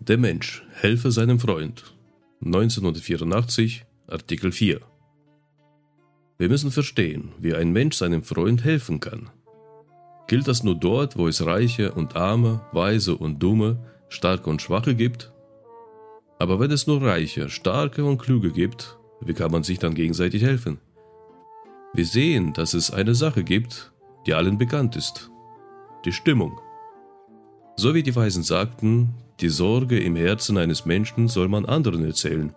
Der Mensch helfe seinem Freund. 1984, Artikel 4. Wir müssen verstehen, wie ein Mensch seinem Freund helfen kann. Gilt das nur dort, wo es Reiche und Arme, Weise und Dumme, Starke und Schwache gibt? Aber wenn es nur Reiche, Starke und Kluge gibt, wie kann man sich dann gegenseitig helfen? Wir sehen, dass es eine Sache gibt, die allen bekannt ist. Die Stimmung. So wie die Weisen sagten, die Sorge im Herzen eines Menschen soll man anderen erzählen.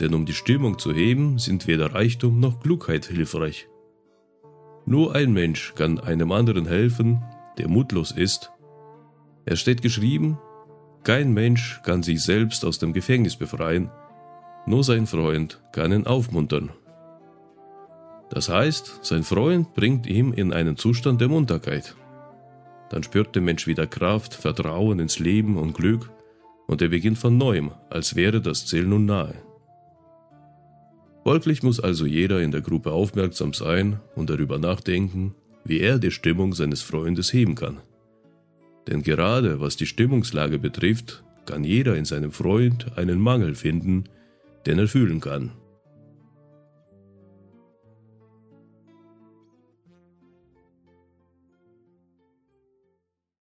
Denn um die Stimmung zu heben, sind weder Reichtum noch Klugheit hilfreich. Nur ein Mensch kann einem anderen helfen, der mutlos ist. Es steht geschrieben, kein Mensch kann sich selbst aus dem Gefängnis befreien, nur sein Freund kann ihn aufmuntern. Das heißt, sein Freund bringt ihn in einen Zustand der Munterkeit. Dann spürt der Mensch wieder Kraft, Vertrauen ins Leben und Glück und er beginnt von neuem, als wäre das Ziel nun nahe. Folglich muss also jeder in der Gruppe aufmerksam sein und darüber nachdenken, wie er die Stimmung seines Freundes heben kann. Denn gerade was die Stimmungslage betrifft, kann jeder in seinem Freund einen Mangel finden, den er fühlen kann.